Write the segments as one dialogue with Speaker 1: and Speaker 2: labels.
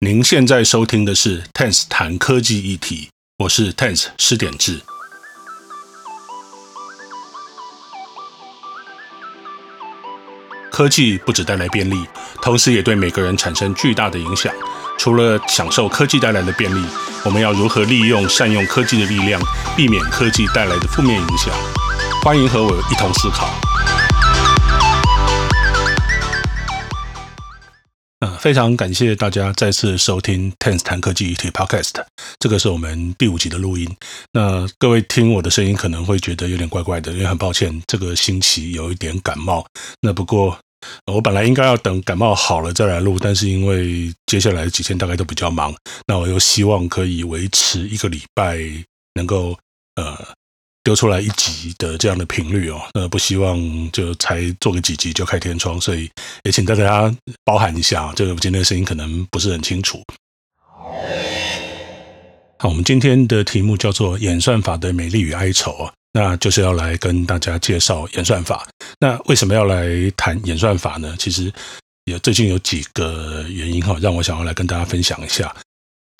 Speaker 1: 您现在收听的是 Tense 谈科技议题，我是 Tense 施典治。科技不只带来便利，同时也对每个人产生巨大的影响。除了享受科技带来的便利，我们要如何利用、善用科技的力量，避免科技带来的负面影响？欢迎和我一同思考。嗯，非常感谢大家再次收听 Tense 谈科技议题 Podcast，这个是我们第五集的录音。那各位听我的声音可能会觉得有点怪怪的，因为很抱歉，这个星期有一点感冒。那不过我本来应该要等感冒好了再来录，但是因为接下来几天大概都比较忙，那我又希望可以维持一个礼拜能够呃。丢出来一集的这样的频率哦，那不希望就才做个几集就开天窗，所以也请大家包涵一下，这个今天的声音可能不是很清楚。好，我们今天的题目叫做“演算法的美丽与哀愁”啊，那就是要来跟大家介绍演算法。那为什么要来谈演算法呢？其实有最近有几个原因哈，让我想要来跟大家分享一下。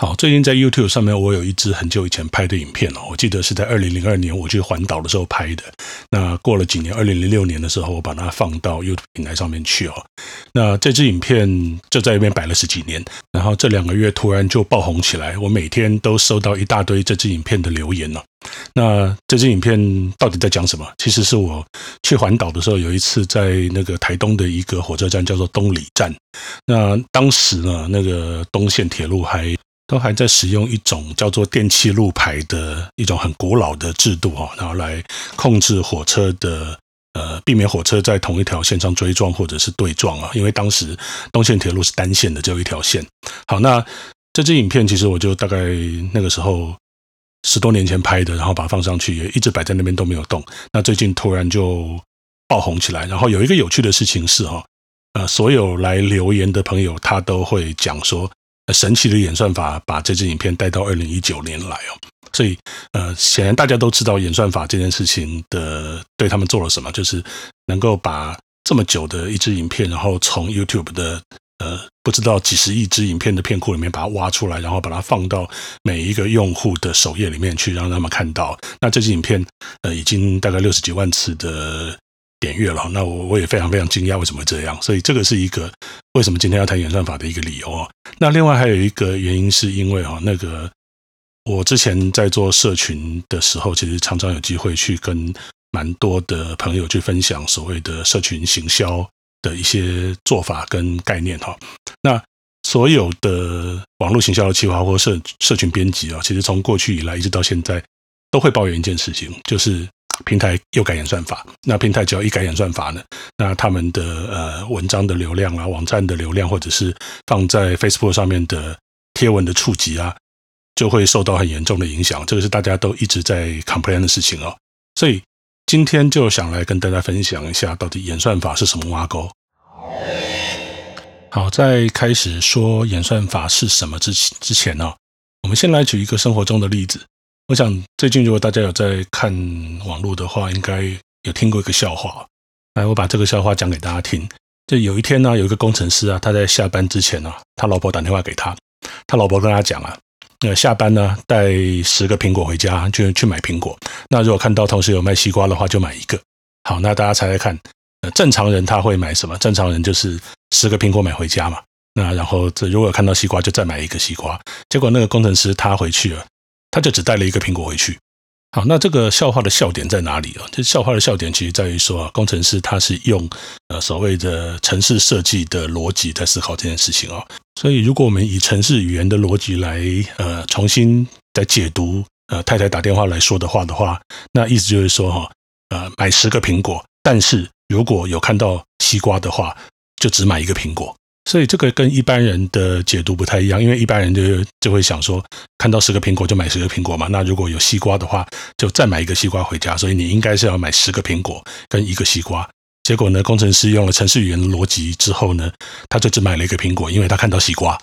Speaker 1: 好，最近在 YouTube 上面，我有一支很久以前拍的影片哦，我记得是在二零零二年我去环岛的时候拍的。那过了几年，二零零六年的时候，我把它放到 YouTube 平台上面去哦。那这支影片就在那边摆了十几年，然后这两个月突然就爆红起来，我每天都收到一大堆这支影片的留言哦。那这支影片到底在讲什么？其实是我去环岛的时候，有一次在那个台东的一个火车站叫做东里站。那当时呢，那个东线铁路还都还在使用一种叫做电气路牌的一种很古老的制度哈，然后来控制火车的呃，避免火车在同一条线上追撞或者是对撞啊。因为当时东线铁路是单线的，只有一条线。好，那这支影片其实我就大概那个时候十多年前拍的，然后把它放上去，也一直摆在那边都没有动。那最近突然就爆红起来，然后有一个有趣的事情是哈，呃，所有来留言的朋友他都会讲说。神奇的演算法把这支影片带到二零一九年来哦，所以呃，显然大家都知道演算法这件事情的对他们做了什么，就是能够把这么久的一支影片，然后从 YouTube 的呃不知道几十亿支影片的片库里面把它挖出来，然后把它放到每一个用户的首页里面去，让他们看到。那这支影片呃已经大概六十几万次的。点阅了，那我我也非常非常惊讶，为什么这样？所以这个是一个为什么今天要谈演算法的一个理由哦。那另外还有一个原因，是因为哈，那个我之前在做社群的时候，其实常常有机会去跟蛮多的朋友去分享所谓的社群行销的一些做法跟概念哈。那所有的网络行销的企划或社社群编辑啊，其实从过去以来一直到现在，都会抱怨一件事情，就是。平台又改演算法，那平台只要一改演算法呢，那他们的呃文章的流量啊、网站的流量，或者是放在 Facebook 上面的贴文的触及啊，就会受到很严重的影响。这个是大家都一直在 complain 的事情哦。所以今天就想来跟大家分享一下，到底演算法是什么挖沟。好，在开始说演算法是什么之之前呢，我们先来举一个生活中的例子。我想最近如果大家有在看网络的话，应该有听过一个笑话。来，我把这个笑话讲给大家听。就有一天呢，有一个工程师啊，他在下班之前呢，他老婆打电话给他，他老婆跟他讲啊，呃，下班呢带十个苹果回家，就去买苹果。那如果看到同时有卖西瓜的话，就买一个。好，那大家猜猜看，呃，正常人他会买什么？正常人就是十个苹果买回家嘛。那然后这如果看到西瓜，就再买一个西瓜。结果那个工程师他回去了。他就只带了一个苹果回去。好，那这个笑话的笑点在哪里啊？这笑话的笑点其实在于说啊，工程师他是用呃所谓的城市设计的逻辑在思考这件事情啊。所以，如果我们以城市语言的逻辑来呃重新再解读呃太太打电话来说的话的话，那意思就是说哈呃买十个苹果，但是如果有看到西瓜的话，就只买一个苹果。所以这个跟一般人的解读不太一样，因为一般人就就会想说，看到十个苹果就买十个苹果嘛。那如果有西瓜的话，就再买一个西瓜回家。所以你应该是要买十个苹果跟一个西瓜。结果呢，工程师用了程式语言的逻辑之后呢，他就只买了一个苹果，因为他看到西瓜。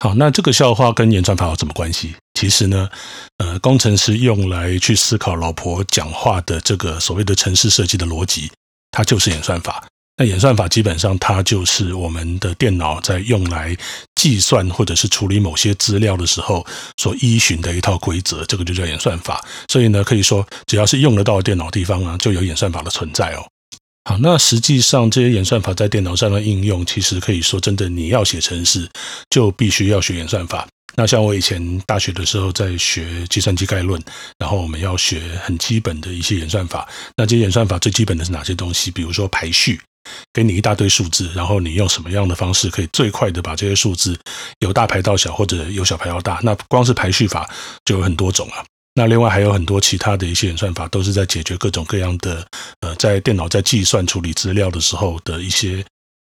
Speaker 1: 好，那这个笑话跟演算法有什么关系？其实呢，呃，工程师用来去思考老婆讲话的这个所谓的程式设计的逻辑，它就是演算法。那演算法基本上它就是我们的电脑在用来计算或者是处理某些资料的时候所依循的一套规则，这个就叫演算法。所以呢，可以说只要是用得到电脑地方啊，就有演算法的存在哦。好，那实际上这些演算法在电脑上的应用，其实可以说真的，你要写程式，就必须要学演算法。那像我以前大学的时候在学计算机概论，然后我们要学很基本的一些演算法。那这些演算法最基本的是哪些东西？比如说排序，给你一大堆数字，然后你用什么样的方式可以最快的把这些数字由大排到小，或者由小排到大？那光是排序法就有很多种啊。那另外还有很多其他的一些演算法，都是在解决各种各样的呃，在电脑在计算处理资料的时候的一些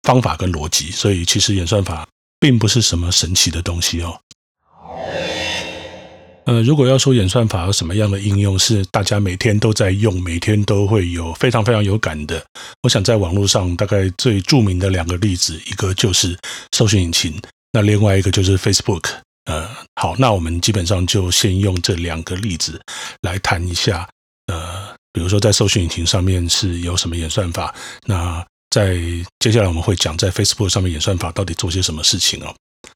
Speaker 1: 方法跟逻辑。所以其实演算法并不是什么神奇的东西哦。呃，如果要说演算法有什么样的应用是大家每天都在用，每天都会有非常非常有感的，我想在网络上大概最著名的两个例子，一个就是搜寻引擎，那另外一个就是 Facebook。呃，好，那我们基本上就先用这两个例子来谈一下。呃，比如说在搜寻引擎上面是有什么演算法，那在接下来我们会讲在 Facebook 上面演算法到底做些什么事情哦。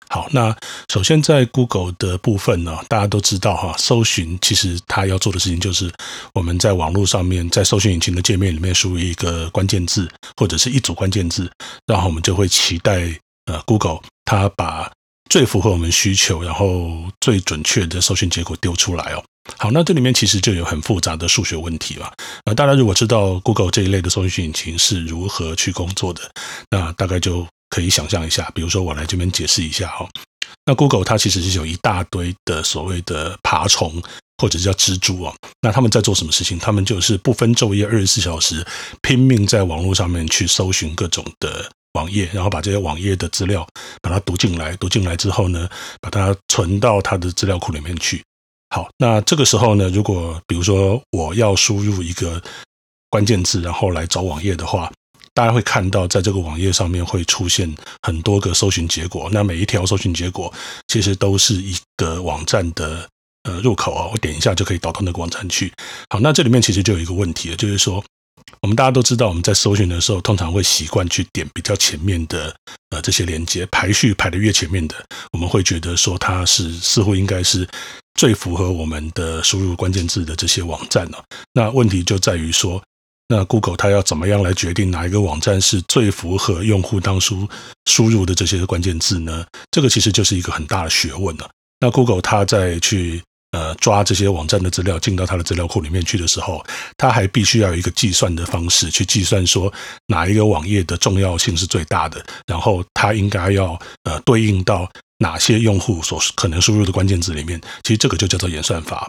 Speaker 1: 好，那首先在 Google 的部分呢，大家都知道哈，搜寻其实它要做的事情就是我们在网络上面，在搜寻引擎的界面里面输入一个关键字或者是一组关键字，然后我们就会期待呃 Google 它把最符合我们需求，然后最准确的搜寻结果丢出来哦。好，那这里面其实就有很复杂的数学问题了。那大家如果知道 Google 这一类的搜寻引擎是如何去工作的，那大概就。可以想象一下，比如说我来这边解释一下哈。那 Google 它其实是有一大堆的所谓的爬虫或者叫蜘蛛哦。那他们在做什么事情？他们就是不分昼夜，二十四小时拼命在网络上面去搜寻各种的网页，然后把这些网页的资料把它读进来，读进来之后呢，把它存到它的资料库里面去。好，那这个时候呢，如果比如说我要输入一个关键字，然后来找网页的话。大家会看到，在这个网页上面会出现很多个搜寻结果。那每一条搜寻结果其实都是一个网站的呃入口啊，我点一下就可以导到那个网站去。好，那这里面其实就有一个问题了，就是说我们大家都知道，我们在搜寻的时候，通常会习惯去点比较前面的呃这些连接，排序排的越前面的，我们会觉得说它是似乎应该是最符合我们的输入关键字的这些网站了。那问题就在于说。那 Google 它要怎么样来决定哪一个网站是最符合用户当初输入的这些关键字呢？这个其实就是一个很大的学问了。那 Google 它在去呃抓这些网站的资料进到它的资料库里面去的时候，它还必须要有一个计算的方式去计算说哪一个网页的重要性是最大的，然后它应该要呃对应到哪些用户所可能输入的关键字里面。其实这个就叫做演算法。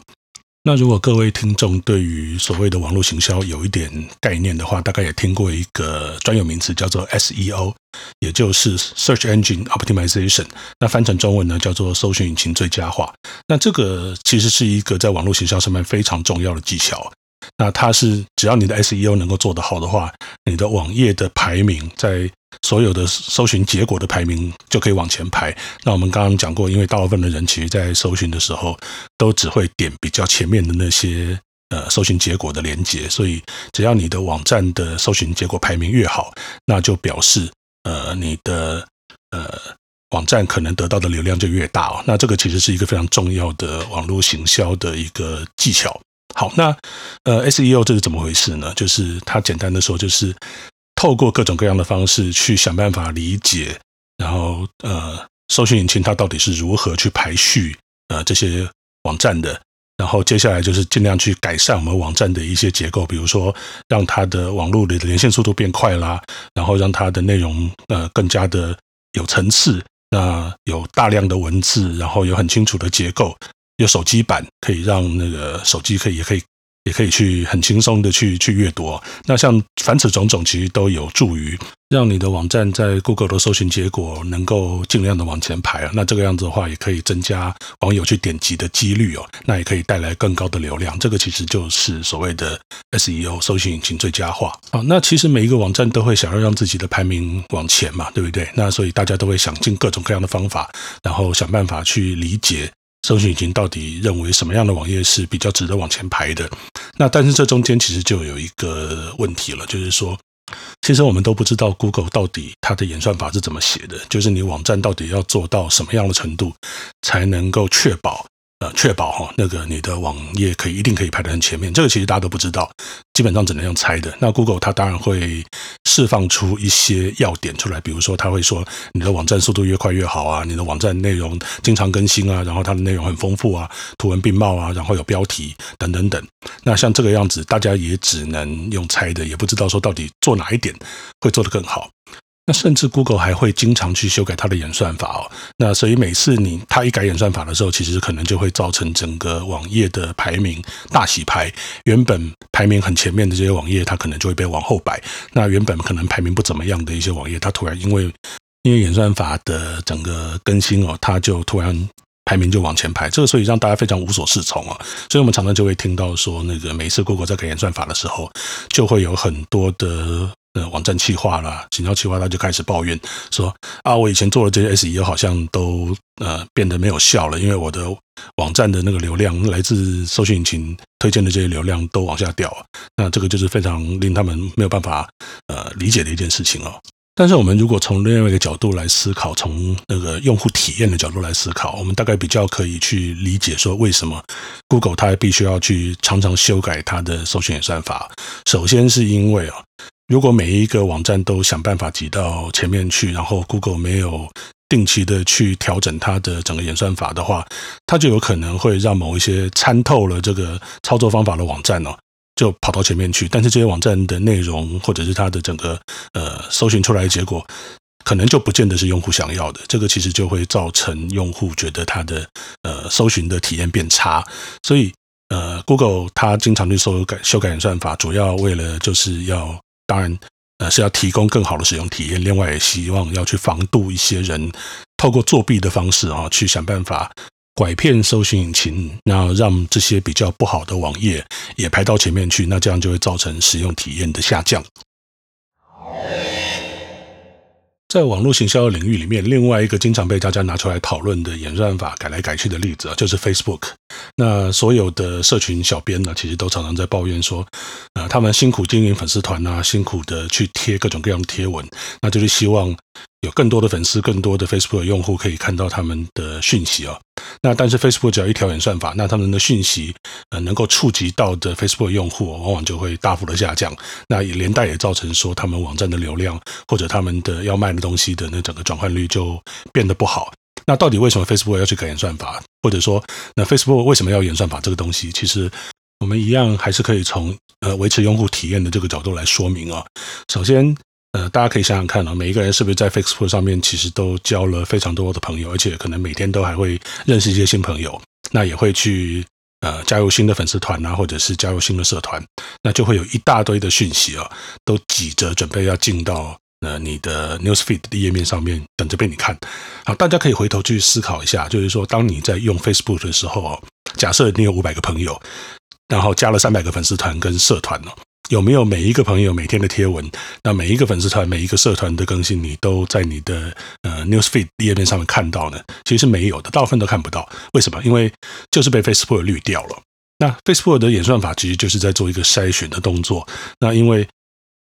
Speaker 1: 那如果各位听众对于所谓的网络行销有一点概念的话，大概也听过一个专有名词叫做 SEO，也就是 Search Engine Optimization。那翻成中文呢，叫做搜寻引擎最佳化。那这个其实是一个在网络行销上面非常重要的技巧。那它是只要你的 SEO 能够做得好的话，你的网页的排名在所有的搜寻结果的排名就可以往前排。那我们刚刚讲过，因为大部分的人其实在搜寻的时候都只会点比较前面的那些呃搜寻结果的连接，所以只要你的网站的搜寻结果排名越好，那就表示呃你的呃网站可能得到的流量就越大哦。那这个其实是一个非常重要的网络行销的一个技巧。好，那呃 SEO 这是怎么回事呢？就是它简单的说就是。透过各种各样的方式去想办法理解，然后呃，搜寻引擎它到底是如何去排序呃这些网站的，然后接下来就是尽量去改善我们网站的一些结构，比如说让它的网络的连线速度变快啦，然后让它的内容呃更加的有层次，那有大量的文字，然后有很清楚的结构，有手机版可以让那个手机可以也可以。也可以去很轻松的去去阅读。那像凡此种种，其实都有助于让你的网站在 Google 的搜寻结果能够尽量的往前排啊。那这个样子的话，也可以增加网友去点击的几率哦。那也可以带来更高的流量。这个其实就是所谓的 SEO 搜寻引擎最佳化。好，那其实每一个网站都会想要让自己的排名往前嘛，对不对？那所以大家都会想尽各种各样的方法，然后想办法去理解。搜寻引擎到底认为什么样的网页是比较值得往前排的？那但是这中间其实就有一个问题了，就是说，其实我们都不知道 Google 到底它的演算法是怎么写的，就是你网站到底要做到什么样的程度，才能够确保。呃，确保哈，那个你的网页可以一定可以排得很前面，这个其实大家都不知道，基本上只能用猜的。那 Google 它当然会释放出一些要点出来，比如说它会说你的网站速度越快越好啊，你的网站内容经常更新啊，然后它的内容很丰富啊，图文并茂啊，然后有标题等等等。那像这个样子，大家也只能用猜的，也不知道说到底做哪一点会做得更好。甚至 Google 还会经常去修改它的演算法哦。那所以每次你它一改演算法的时候，其实可能就会造成整个网页的排名大洗牌。原本排名很前面的这些网页，它可能就会被往后摆。那原本可能排名不怎么样的一些网页，它突然因为因为演算法的整个更新哦，它就突然排名就往前排。这个所以让大家非常无所适从啊。所以我们常常就会听到说，那个每次 Google 在改演算法的时候，就会有很多的。呃，网站企划啦，行销企划，他就开始抱怨说啊，我以前做的这些 SEO 好像都呃变得没有效了，因为我的网站的那个流量来自搜寻引擎推荐的这些流量都往下掉，那这个就是非常令他们没有办法呃理解的一件事情哦。但是我们如果从另外一个角度来思考，从那个用户体验的角度来思考，我们大概比较可以去理解说，为什么 Google 它必须要去常常修改它的搜寻演算法。首先是因为啊。如果每一个网站都想办法挤到前面去，然后 Google 没有定期的去调整它的整个演算法的话，它就有可能会让某一些参透了这个操作方法的网站哦，就跑到前面去。但是这些网站的内容或者是它的整个呃搜寻出来的结果，可能就不见得是用户想要的。这个其实就会造成用户觉得它的呃搜寻的体验变差。所以呃，Google 它经常去修改修改演算法，主要为了就是要。当然，呃，是要提供更好的使用体验。另外，也希望要去防堵一些人透过作弊的方式啊，去想办法拐骗搜寻引擎，那让这些比较不好的网页也排到前面去。那这样就会造成使用体验的下降。在网络行销领域里面，另外一个经常被大家拿出来讨论的演算法改来改去的例子啊，就是 Facebook。那所有的社群小编呢，其实都常常在抱怨说，呃，他们辛苦经营粉丝团啊，辛苦的去贴各种各样的贴文，那就是希望。有更多的粉丝，更多的 Facebook 用户可以看到他们的讯息啊、哦。那但是 Facebook 只要一调演算法，那他们的讯息呃能够触及到的 Facebook 用户、往往就会大幅的下降。那连带也造成说他们网站的流量或者他们的要卖的东西的那整个转换率就变得不好。那到底为什么 Facebook 要去改演算法？或者说，那 Facebook 为什么要演算法这个东西？其实我们一样还是可以从呃维持用户体验的这个角度来说明啊、哦。首先。呃，大家可以想想看啊，每一个人是不是在 Facebook 上面其实都交了非常多的朋友，而且可能每天都还会认识一些新朋友，那也会去呃加入新的粉丝团啊，或者是加入新的社团，那就会有一大堆的讯息啊，都挤着准备要进到呃你的 Newsfeed 的页面上面，等着被你看。好，大家可以回头去思考一下，就是说，当你在用 Facebook 的时候哦，假设你有五百个朋友，然后加了三百个粉丝团跟社团哦。有没有每一个朋友每天的贴文？那每一个粉丝团、每一个社团的更新，你都在你的呃 Newsfeed 页面上面看到呢？其实没有的，大部分都看不到。为什么？因为就是被 Facebook 滤掉了。那 Facebook 的演算法其实就是在做一个筛选的动作。那因为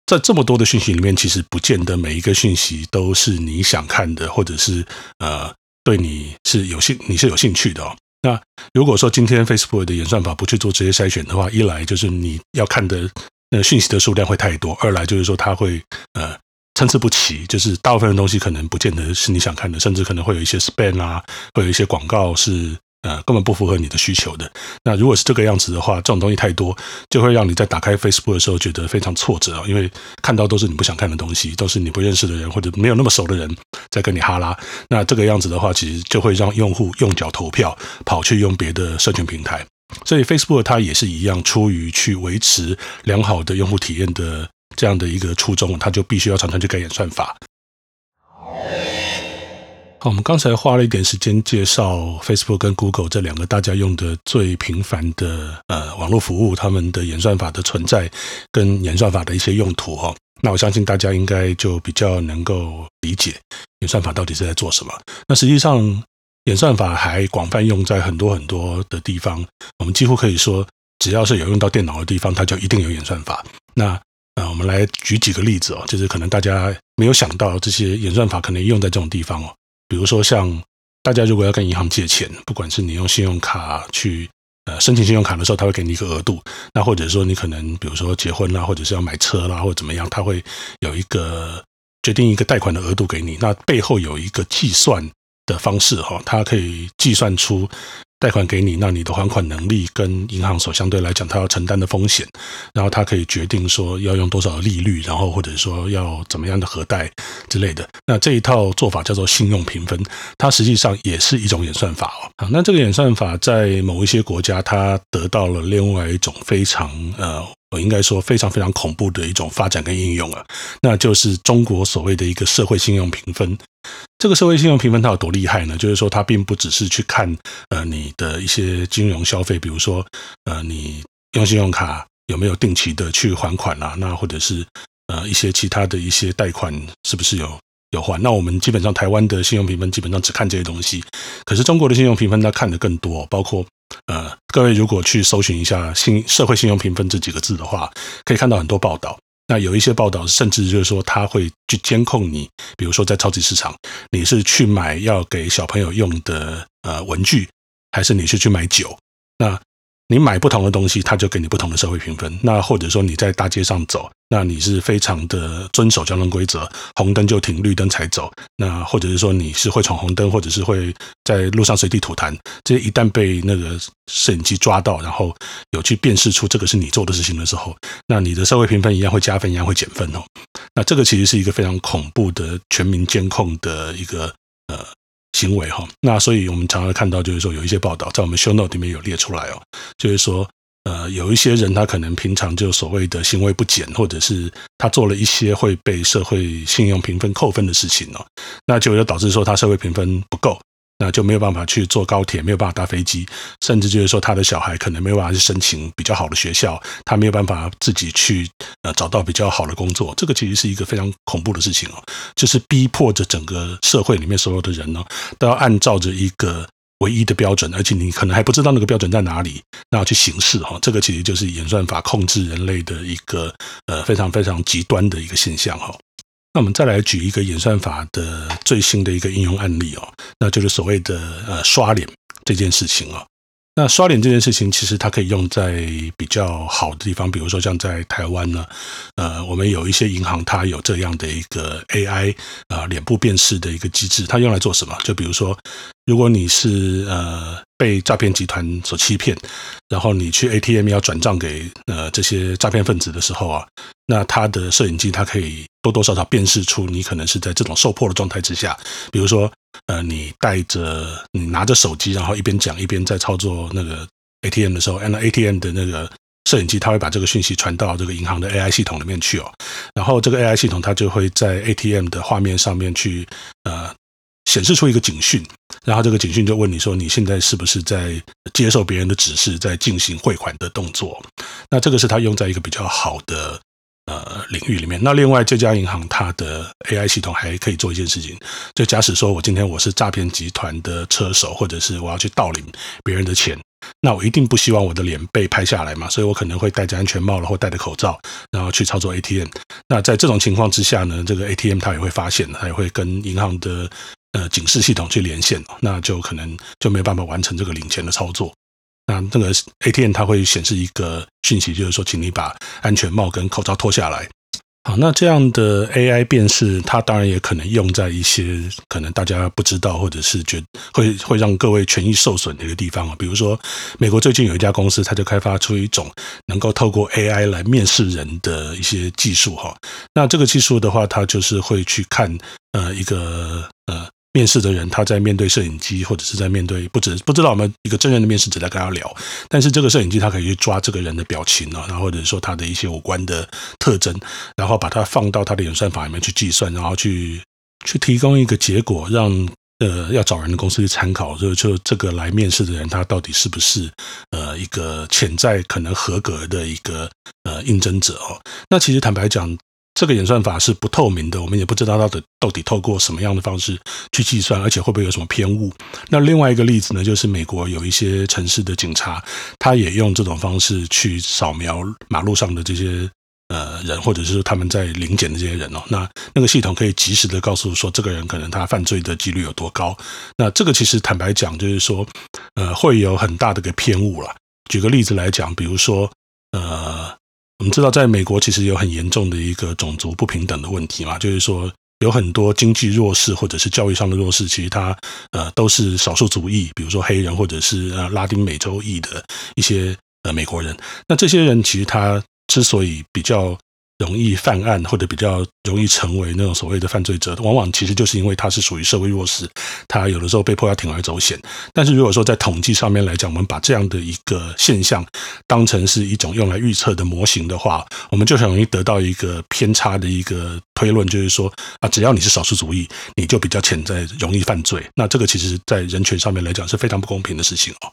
Speaker 1: 在这么多的讯息里面，其实不见得每一个讯息都是你想看的，或者是呃对你是有兴你是有兴趣的。那如果说今天 Facebook 的演算法不去做这些筛选的话，一来就是你要看的。那讯息的数量会太多，二来就是说它会呃参差不齐，就是大部分的东西可能不见得是你想看的，甚至可能会有一些 spam 啊，会有一些广告是呃根本不符合你的需求的。那如果是这个样子的话，这种东西太多，就会让你在打开 Facebook 的时候觉得非常挫折，因为看到都是你不想看的东西，都是你不认识的人或者没有那么熟的人在跟你哈拉。那这个样子的话，其实就会让用户用脚投票，跑去用别的社群平台。所以，Facebook 它也是一样，出于去维持良好的用户体验的这样的一个初衷，它就必须要常常去改演算法。好，我们刚才花了一点时间介绍 Facebook 跟 Google 这两个大家用的最频繁的呃网络服务，他们的演算法的存在跟演算法的一些用途哈。那我相信大家应该就比较能够理解演算法到底是在做什么。那实际上，演算法还广泛用在很多很多的地方，我们几乎可以说，只要是有用到电脑的地方，它就一定有演算法。那呃，我们来举几个例子哦，就是可能大家没有想到这些演算法可能用在这种地方哦，比如说像大家如果要跟银行借钱，不管是你用信用卡去呃申请信用卡的时候，他会给你一个额度，那或者说你可能比如说结婚啦，或者是要买车啦，或者怎么样，他会有一个决定一个贷款的额度给你，那背后有一个计算的方式哈，它可以计算出。贷款给你，那你的还款能力跟银行所相对来讲，它要承担的风险，然后它可以决定说要用多少利率，然后或者说要怎么样的核贷之类的。那这一套做法叫做信用评分，它实际上也是一种演算法哦。好，那这个演算法在某一些国家，它得到了另外一种非常呃，我应该说非常非常恐怖的一种发展跟应用啊，那就是中国所谓的一个社会信用评分。这个社会信用评分它有多厉害呢？就是说，它并不只是去看呃你的一些金融消费，比如说呃你用信用卡有没有定期的去还款啊，那或者是呃一些其他的一些贷款是不是有有还？那我们基本上台湾的信用评分基本上只看这些东西，可是中国的信用评分它看得更多，包括呃各位如果去搜寻一下信社会信用评分这几个字的话，可以看到很多报道。那有一些报道，甚至就是说，他会去监控你，比如说在超级市场，你是去买要给小朋友用的呃文具，还是你是去买酒？那你买不同的东西，他就给你不同的社会评分。那或者说你在大街上走，那你是非常的遵守交通规则，红灯就停，绿灯才走。那或者是说你是会闯红灯，或者是会在路上随地吐痰，这一旦被那个摄影机抓到，然后有去辨识出这个是你做的事情的时候，那你的社会评分一样会加分，一样会减分哦。那这个其实是一个非常恐怖的全民监控的一个。行为哈，那所以我们常常看到，就是说有一些报道在我们 show note 里面有列出来哦，就是说，呃，有一些人他可能平常就所谓的行为不检，或者是他做了一些会被社会信用评分扣分的事情哦，那就就导致说他社会评分不够。那就没有办法去坐高铁，没有办法搭飞机，甚至就是说他的小孩可能没有办法去申请比较好的学校，他没有办法自己去呃找到比较好的工作，这个其实是一个非常恐怖的事情哦，就是逼迫着整个社会里面所有的人呢都要按照着一个唯一的标准，而且你可能还不知道那个标准在哪里，那要去行事哈，这个其实就是演算法控制人类的一个呃非常非常极端的一个现象哈。那我们再来举一个演算法的最新的一个应用案例哦，那就是所谓的呃刷脸这件事情哦。那刷脸这件事情，其实它可以用在比较好的地方，比如说像在台湾呢，呃，我们有一些银行它有这样的一个 AI 啊脸部辨识的一个机制，它用来做什么？就比如说，如果你是呃被诈骗集团所欺骗，然后你去 ATM 要转账给呃这些诈骗分子的时候啊。那他的摄影机，它可以多多少少辨识出你可能是在这种受迫的状态之下，比如说，呃，你带着你拿着手机，然后一边讲一边在操作那个 ATM 的时候，那 ATM 的那个摄影机，它会把这个讯息传到这个银行的 AI 系统里面去哦，然后这个 AI 系统它就会在 ATM 的画面上面去呃显示出一个警讯，然后这个警讯就问你说，你现在是不是在接受别人的指示，在进行汇款的动作？那这个是它用在一个比较好的。呃，领域里面，那另外这家银行它的 AI 系统还可以做一件事情，就假使说我今天我是诈骗集团的车手，或者是我要去盗领别人的钱，那我一定不希望我的脸被拍下来嘛，所以我可能会戴着安全帽了，或戴着口罩，然后去操作 ATM。那在这种情况之下呢，这个 ATM 它也会发现，它也会跟银行的呃警示系统去连线，那就可能就没办法完成这个领钱的操作。那这个 ATM 它会显示一个讯息，就是说，请你把安全帽跟口罩脱下来。好，那这样的 AI 辨识，它当然也可能用在一些可能大家不知道，或者是觉会会让各位权益受损的一个地方啊。比如说，美国最近有一家公司，它就开发出一种能够透过 AI 来面试人的一些技术哈。那这个技术的话，它就是会去看呃一个呃。面试的人，他在面对摄影机，或者是在面对不知不知道我们一个真人的面试者在跟他聊，但是这个摄影机它可以去抓这个人的表情啊，然后或者说他的一些五官的特征，然后把它放到他的演算法里面去计算，然后去去提供一个结果，让呃要找人的公司去参考，就就这个来面试的人他到底是不是呃一个潜在可能合格的一个呃应征者哦。那其实坦白讲。这个演算法是不透明的，我们也不知道它的到底透过什么样的方式去计算，而且会不会有什么偏误。那另外一个例子呢，就是美国有一些城市的警察，他也用这种方式去扫描马路上的这些呃人，或者是他们在临检的这些人哦，那那个系统可以及时的告诉说这个人可能他犯罪的几率有多高。那这个其实坦白讲，就是说呃会有很大的个偏误了。举个例子来讲，比如说呃我们知道在美国其实有很严重的一个种族不平等的问题嘛，就是说。有很多经济弱势或者是教育上的弱势，其实他呃都是少数族裔，比如说黑人或者是呃拉丁美洲裔的一些呃美国人。那这些人其实他之所以比较。容易犯案或者比较容易成为那种所谓的犯罪者，往往其实就是因为他是属于社会弱势，他有的时候被迫要铤而走险。但是如果说在统计上面来讲，我们把这样的一个现象当成是一种用来预测的模型的话，我们就很容易得到一个偏差的一个推论，就是说啊，只要你是少数主义，你就比较潜在容易犯罪。那这个其实在人权上面来讲是非常不公平的事情哦。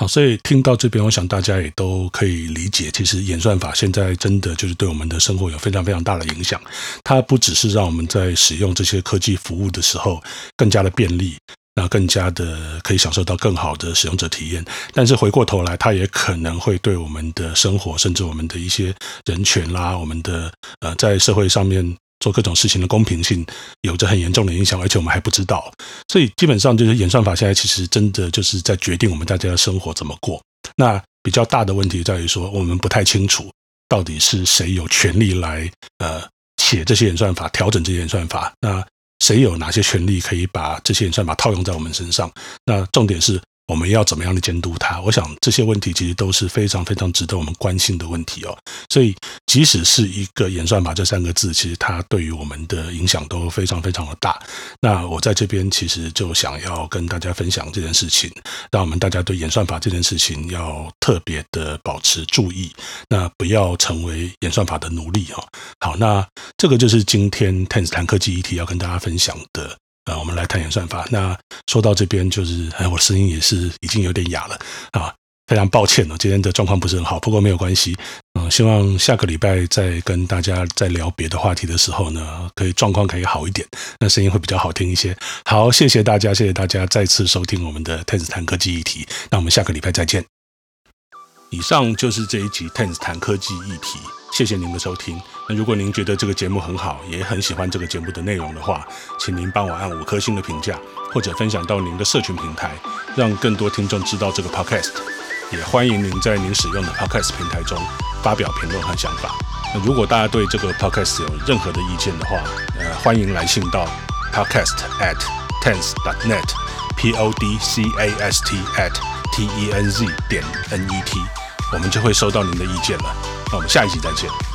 Speaker 1: 好，所以听到这边，我想大家也都可以理解，其实演算法现在真的就是对我们的生活有非常非常大的影响。它不只是让我们在使用这些科技服务的时候更加的便利，那更加的可以享受到更好的使用者体验，但是回过头来，它也可能会对我们的生活，甚至我们的一些人权啦，我们的呃，在社会上面。做各种事情的公平性有着很严重的影响，而且我们还不知道，所以基本上就是演算法现在其实真的就是在决定我们大家的生活怎么过。那比较大的问题在于说，我们不太清楚到底是谁有权利来呃写这些演算法、调整这些演算法，那谁有哪些权利可以把这些演算法套用在我们身上？那重点是。我们要怎么样的监督它？我想这些问题其实都是非常非常值得我们关心的问题哦。所以，即使是一个演算法这三个字，其实它对于我们的影响都非常非常的大。那我在这边其实就想要跟大家分享这件事情，让我们大家对演算法这件事情要特别的保持注意，那不要成为演算法的奴隶哦。好，那这个就是今天 Ten 谈科技议题要跟大家分享的。啊，我们来谈演算法。那说到这边，就是哎，我声音也是已经有点哑了啊，非常抱歉了，今天的状况不是很好，不过没有关系。嗯，希望下个礼拜再跟大家再聊别的话题的时候呢，可以状况可以好一点，那声音会比较好听一些。好，谢谢大家，谢谢大家再次收听我们的 TENS 谈科技议题。那我们下个礼拜再见。以上就是这一集 TENS 谈科技议题。谢谢您的收听。那如果您觉得这个节目很好，也很喜欢这个节目的内容的话，请您帮我按五颗星的评价，或者分享到您的社群平台，让更多听众知道这个 podcast。也欢迎您在您使用的 podcast 平台中发表评论和想法。那如果大家对这个 podcast 有任何的意见的话，呃，欢迎来信到 podcast at tens dot net，p o d c a s t at t e n z 点 n e t，我们就会收到您的意见了。那我们下一集再见。